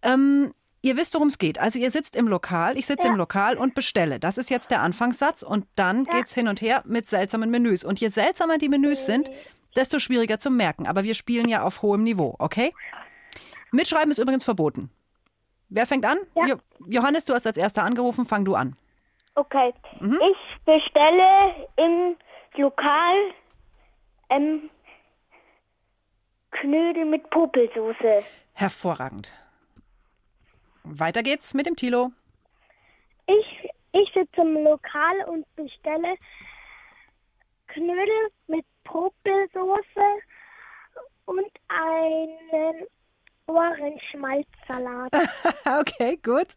S4: Ähm, ihr wisst, worum es geht. Also ihr sitzt im Lokal, ich sitze
S12: Ja.
S4: im Lokal und bestelle. Das ist jetzt der Anfangssatz und dann geht's hin und her mit seltsamen Menüs. Und je seltsamer die Menüs sind, desto schwieriger zu merken. Aber wir spielen ja auf hohem Niveau, okay? Mitschreiben ist übrigens verboten. Wer fängt an? Jo Johannes, du hast als erster angerufen, fang du an.
S12: Okay.
S4: Mhm.
S12: Ich bestelle im Lokal ähm, Knödel mit Popelsoße.
S4: Hervorragend. Weiter geht's mit dem Tilo.
S12: Ich, ich sitze im Lokal und bestelle Knödel mit Popelsoße und einen Ohrenschmalzsalat. <laughs>
S4: okay, gut.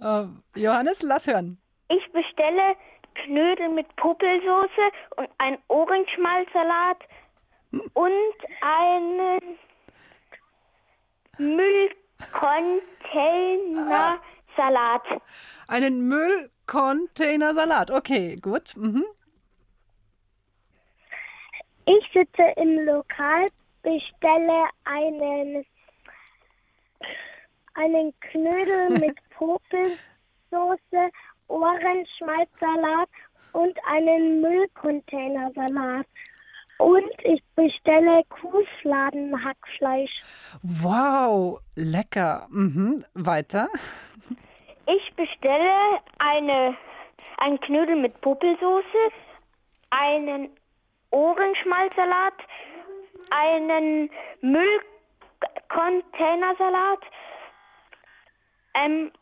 S4: Äh, Johannes, lass hören.
S12: Ich bestelle Knödel mit Popelsoße und einen Ohrenschmalzsalat und einen Müllcontainersalat.
S4: Einen Müllcontainersalat. Okay, gut. Mhm.
S12: Ich sitze im Lokal, bestelle einen, einen Knödel <laughs> mit Popelsoße, Ohrenschmalzsalat und einen Müllcontainersalat. Und ich bestelle Kuhfladenhackfleisch.
S4: Wow, lecker. Mhm. Weiter.
S12: Ich bestelle eine, einen Knödel mit Popelsoße, einen Ohrenschmalzsalat, einen Müllcontainersalat, ähm,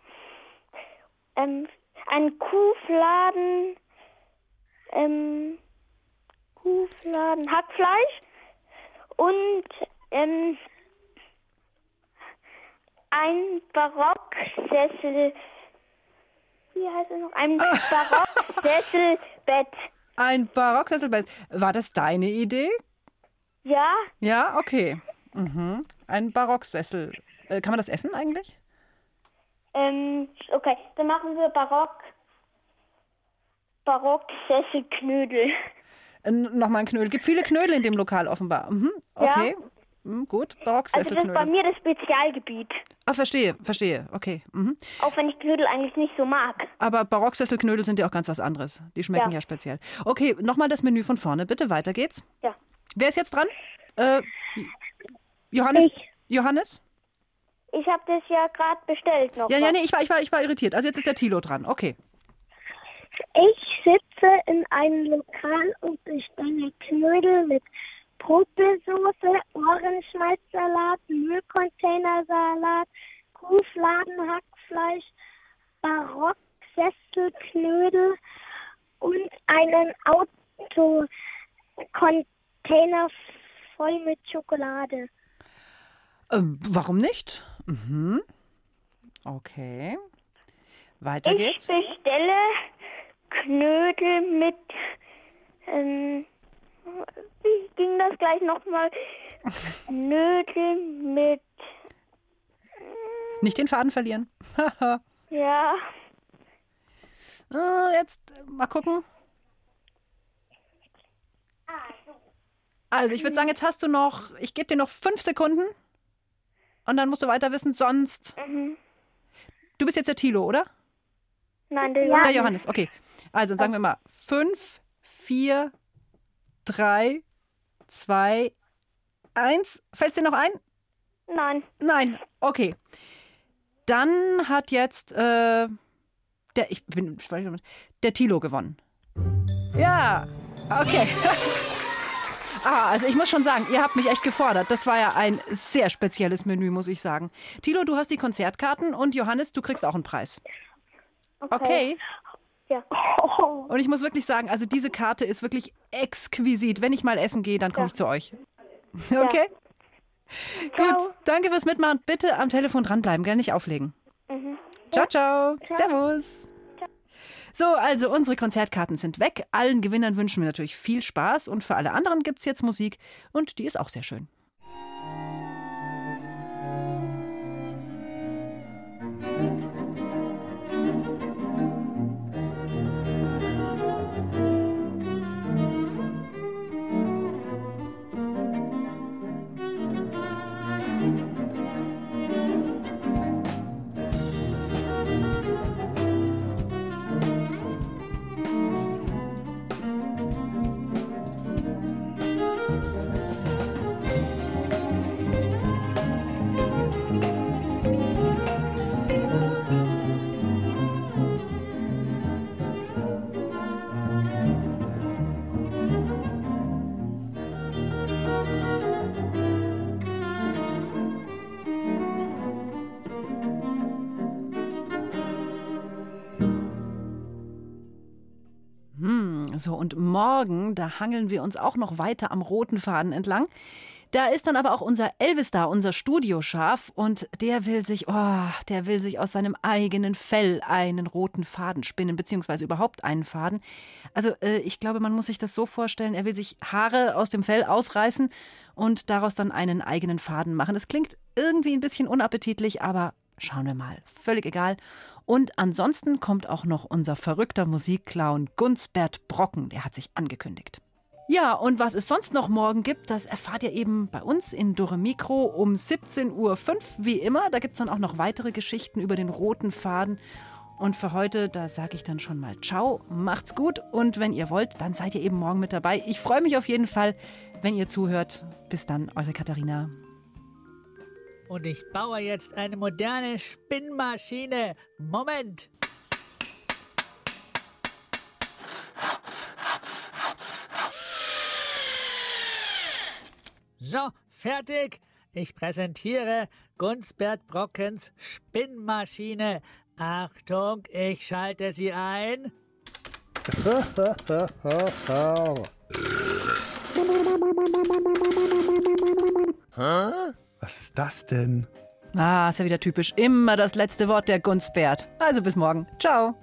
S12: ähm, einen Kuhfladen, ähm, Kuhfladen Hackfleisch und ähm, ein Barocksessel. Wie heißt es noch? Ein <laughs> Barocksesselbett.
S4: Ein Barocksesselbett. War das deine Idee?
S12: Ja,
S4: Ja, okay. Mhm. Ein Barocksessel. Äh, kann man das essen eigentlich?
S12: ähm, okay, dann machen wir Barock. Barocksesselknödel.
S4: Nochmal ein Knödel. Gibt viele Knödel in dem Lokal offenbar. Mhm.
S12: Ja.
S4: Okay. Mhm, gut,
S12: Also das ist bei mir das Spezialgebiet.
S4: Ah, verstehe, verstehe. Okay. Mhm.
S12: Auch wenn ich Knödel eigentlich nicht so mag.
S4: Aber Barocksesselknödel sind ja auch ganz was anderes. Die schmecken ja,
S12: Ja.
S4: speziell. Okay, nochmal das Menü von vorne. Bitte, weiter geht's.
S12: Ja.
S4: Wer ist jetzt dran? Äh, Johannes? Johannes?
S12: Ich habe das ja gerade bestellt noch.
S4: Ja, ja, nee, ich war, ich, war, ich war irritiert. Also jetzt ist der Tilo dran. Okay.
S12: Ich sitze in einem Lokal und bestelle Knödel mit Popelsoße, Ohrenschmalzsalat, Müllcontainersalat, Kuhfladenhackfleisch, Barocksesselknödel und einen Autocontainer voll mit Schokolade.
S4: Ähm, warum nicht? Mhm. Okay. Weiter
S12: Ich
S4: geht's.
S12: bestelle Knödel mit. Ähm, wie ging das gleich nochmal? Knödel mit.
S4: Nicht den Faden verlieren. <laughs>
S12: Ja.
S4: Äh, jetzt äh, mal gucken. Also ich würde sagen, jetzt hast du noch, ich gebe dir noch fünf Sekunden und dann musst du weiter wissen, sonst.
S12: Mhm.
S4: Du bist jetzt der Tilo, oder?
S12: Nein, der
S4: Der
S12: Johannes.
S4: Johannes, okay. Also sagen wir mal fünf, vier, drei, zwei, eins. Fällt dir noch ein?
S12: Nein.
S4: Nein, okay. Dann hat jetzt äh, der, ich bin, der Tilo gewonnen. Ja, okay. <laughs> Ah, also ich muss schon sagen, ihr habt mich echt gefordert. Das war ja ein sehr spezielles Menü, muss ich sagen. Tilo, du hast die Konzertkarten und Johannes, du kriegst auch einen Preis. Okay.
S12: Ja. <laughs>
S4: Und ich muss wirklich sagen, also diese Karte ist wirklich exquisit. Wenn ich mal essen gehe, dann komme ich zu euch. <laughs> Okay? Gut, danke fürs Mitmachen. Bitte am Telefon dranbleiben, gell nicht auflegen.
S12: Mhm.
S4: Ciao, ciao. Servus. So, also unsere Konzertkarten sind weg. Allen Gewinnern wünschen wir natürlich viel Spaß und für alle anderen gibt es jetzt Musik und die ist auch sehr schön. So und morgen, da hangeln wir uns auch noch weiter am roten Faden entlang. Da ist dann aber auch unser Elvis da, unser Studioschaf, und der will sich, oh, der will sich aus seinem eigenen Fell einen roten Faden spinnen, beziehungsweise überhaupt einen Faden. Also äh, ich glaube, man muss sich das so vorstellen, er will sich Haare aus dem Fell ausreißen und daraus dann einen eigenen Faden machen. Das klingt irgendwie ein bisschen unappetitlich, aber schauen wir mal. Völlig egal. Und ansonsten kommt auch noch unser verrückter Musikclown Gunsbert Brocken, der hat sich angekündigt. Ja, und was es sonst noch morgen gibt, das erfahrt ihr eben bei uns in Dore Mikro um 17.05 Uhr, wie immer. Da gibt es dann auch noch weitere Geschichten über den roten Faden. Und für heute, da sage ich dann schon mal Ciao, macht's gut und wenn ihr wollt, dann seid ihr eben morgen mit dabei. Ich freue mich auf jeden Fall, wenn ihr zuhört. Bis dann, eure Katharina.
S16: Und ich baue jetzt eine moderne Spinnmaschine. Moment. So, fertig. Ich präsentiere Gunsbert Brockens Spinnmaschine. Achtung, ich schalte sie ein. <laughs> <laughs>
S17: Hä? Was ist das denn?
S4: Ah, ist ja wieder typisch. Immer das letzte Wort der Gunsbert. Also bis morgen. Ciao.